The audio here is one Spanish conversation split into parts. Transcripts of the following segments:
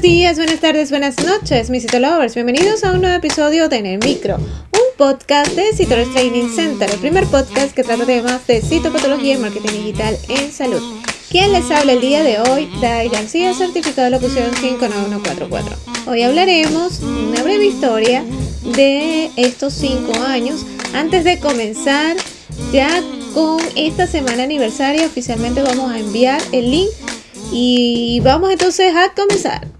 Buenos días, buenas tardes, buenas noches, mis Citolovers. Bienvenidos a un nuevo episodio de En el Micro, un podcast de Citores Training Center, el primer podcast que trata temas de citopatología y marketing digital en salud. ¿Quién les habla el día de hoy? Dai García, certificado de locución 59144. Hoy hablaremos una breve historia de estos 5 años antes de comenzar ya con esta semana aniversaria. Oficialmente vamos a enviar el link y vamos entonces a comenzar.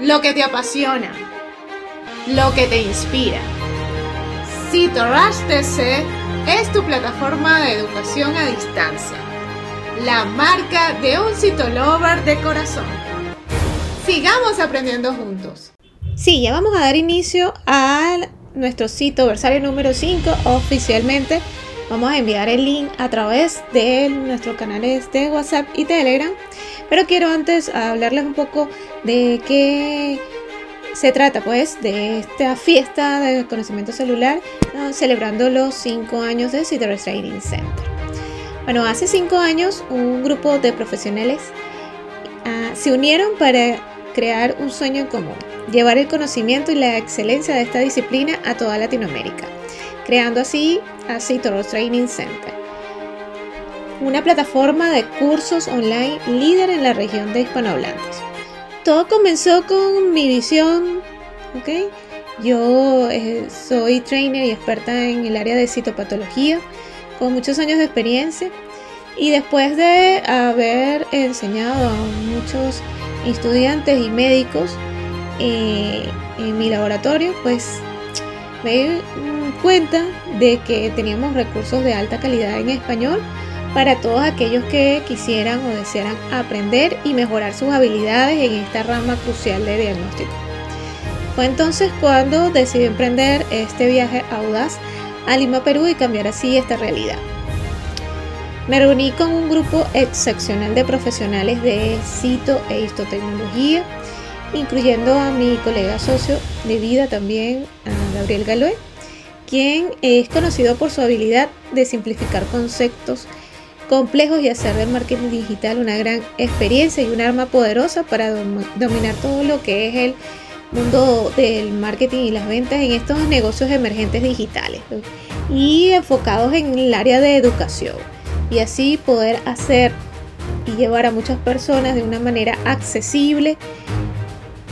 lo que te apasiona, lo que te inspira. CitoRush TC es tu plataforma de educación a distancia, la marca de un citolover de corazón. Sigamos aprendiendo juntos. Sí, ya vamos a dar inicio a nuestro sitio versario número 5 oficialmente. Vamos a enviar el link a través de nuestros canales de WhatsApp y Telegram pero quiero antes hablarles un poco de qué se trata, pues, de esta fiesta de conocimiento celular, celebrando los 5 años de Citrus Training Center. Bueno, hace 5 años un grupo de profesionales ah, se unieron para crear un sueño en común, llevar el conocimiento y la excelencia de esta disciplina a toda Latinoamérica, creando así a Citrus Training Center una plataforma de cursos online líder en la región de hispanohablantes. Todo comenzó con mi visión, ¿ok? Yo eh, soy trainer y experta en el área de citopatología, con muchos años de experiencia. Y después de haber enseñado a muchos estudiantes y médicos eh, en mi laboratorio, pues me cuenta de que teníamos recursos de alta calidad en español para todos aquellos que quisieran o desearan aprender y mejorar sus habilidades en esta rama crucial de diagnóstico. Fue entonces cuando decidí emprender este viaje audaz a Lima, Perú y cambiar así esta realidad. Me reuní con un grupo excepcional de profesionales de cito e histotecnología, incluyendo a mi colega socio de vida también, Gabriel Galoé, quien es conocido por su habilidad de simplificar conceptos complejos y hacer del marketing digital una gran experiencia y un arma poderosa para dominar todo lo que es el mundo del marketing y las ventas en estos negocios emergentes digitales y enfocados en el área de educación. Y así poder hacer y llevar a muchas personas de una manera accesible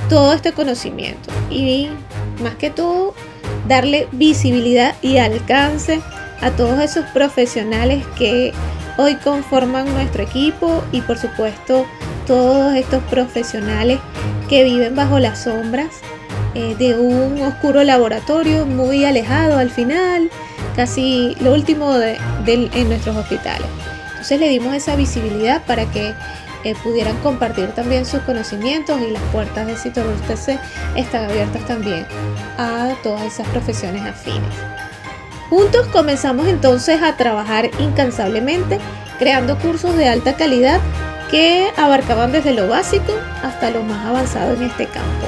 todo este conocimiento. Y más que todo darle visibilidad y alcance a todos esos profesionales que hoy conforman nuestro equipo y por supuesto todos estos profesionales que viven bajo las sombras eh, de un oscuro laboratorio muy alejado al final, casi lo último de, en nuestros hospitales. Entonces le dimos esa visibilidad para que eh, pudieran compartir también sus conocimientos y las puertas de Citorus TC están abiertas también a todas esas profesiones afines. Juntos comenzamos entonces a trabajar incansablemente, creando cursos de alta calidad que abarcaban desde lo básico hasta lo más avanzado en este campo.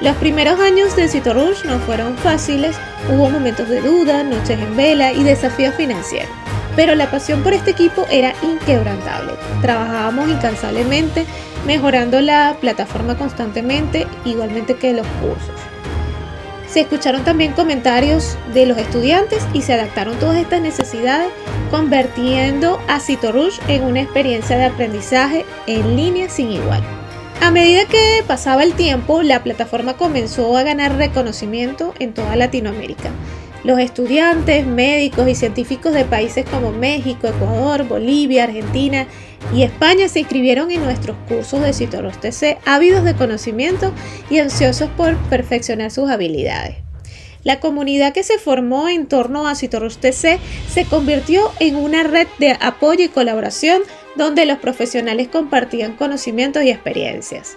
Los primeros años de Citorush no fueron fáciles, hubo momentos de duda, noches en vela y desafíos financieros, pero la pasión por este equipo era inquebrantable. Trabajábamos incansablemente, mejorando la plataforma constantemente, igualmente que los cursos. Se escucharon también comentarios de los estudiantes y se adaptaron todas estas necesidades, convirtiendo a Citorush en una experiencia de aprendizaje en línea sin igual. A medida que pasaba el tiempo, la plataforma comenzó a ganar reconocimiento en toda Latinoamérica. Los estudiantes, médicos y científicos de países como México, Ecuador, Bolivia, Argentina y España se inscribieron en nuestros cursos de Citoros TC, ávidos de conocimiento y ansiosos por perfeccionar sus habilidades. La comunidad que se formó en torno a Citoros TC se convirtió en una red de apoyo y colaboración donde los profesionales compartían conocimientos y experiencias.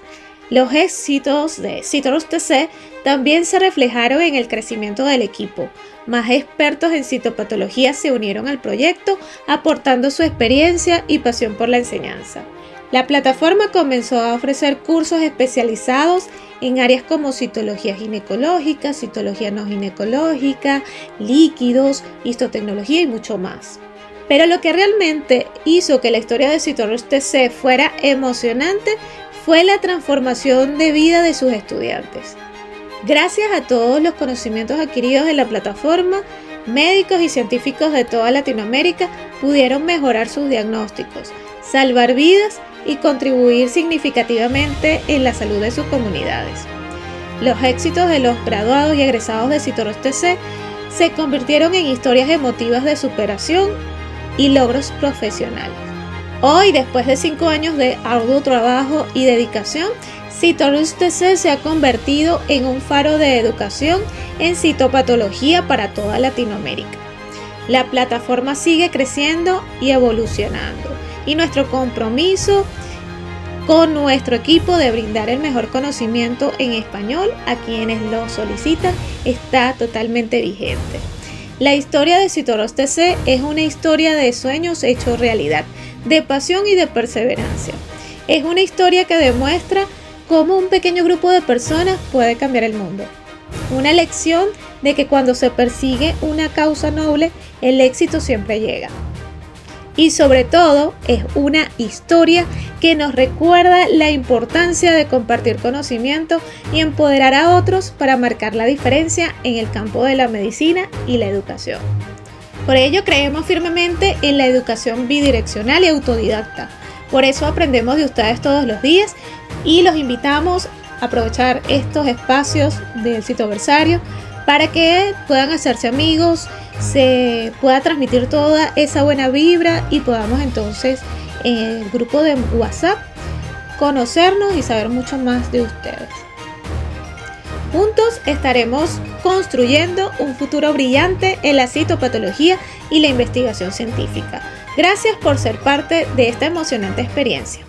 Los éxitos de Citrus TC también se reflejaron en el crecimiento del equipo. Más expertos en citopatología se unieron al proyecto, aportando su experiencia y pasión por la enseñanza. La plataforma comenzó a ofrecer cursos especializados en áreas como citología ginecológica, citología no ginecológica, líquidos, histotecnología y mucho más. Pero lo que realmente hizo que la historia de Citorus TC fuera emocionante fue la transformación de vida de sus estudiantes. Gracias a todos los conocimientos adquiridos en la plataforma, médicos y científicos de toda Latinoamérica pudieron mejorar sus diagnósticos, salvar vidas y contribuir significativamente en la salud de sus comunidades. Los éxitos de los graduados y egresados de Citoros TC se convirtieron en historias emotivas de superación y logros profesionales. Hoy, después de cinco años de arduo trabajo y dedicación, Citorus TC se ha convertido en un faro de educación en citopatología para toda Latinoamérica. La plataforma sigue creciendo y evolucionando y nuestro compromiso con nuestro equipo de brindar el mejor conocimiento en español a quienes lo solicitan está totalmente vigente. La historia de Citoros TC es una historia de sueños hechos realidad, de pasión y de perseverancia. Es una historia que demuestra cómo un pequeño grupo de personas puede cambiar el mundo. Una lección de que cuando se persigue una causa noble, el éxito siempre llega. Y sobre todo es una historia que nos recuerda la importancia de compartir conocimiento y empoderar a otros para marcar la diferencia en el campo de la medicina y la educación. Por ello creemos firmemente en la educación bidireccional y autodidacta. Por eso aprendemos de ustedes todos los días y los invitamos a aprovechar estos espacios del citoversario para que puedan hacerse amigos, se pueda transmitir toda esa buena vibra y podamos entonces en el grupo de WhatsApp conocernos y saber mucho más de ustedes. Juntos estaremos construyendo un futuro brillante en la citopatología y la investigación científica. Gracias por ser parte de esta emocionante experiencia.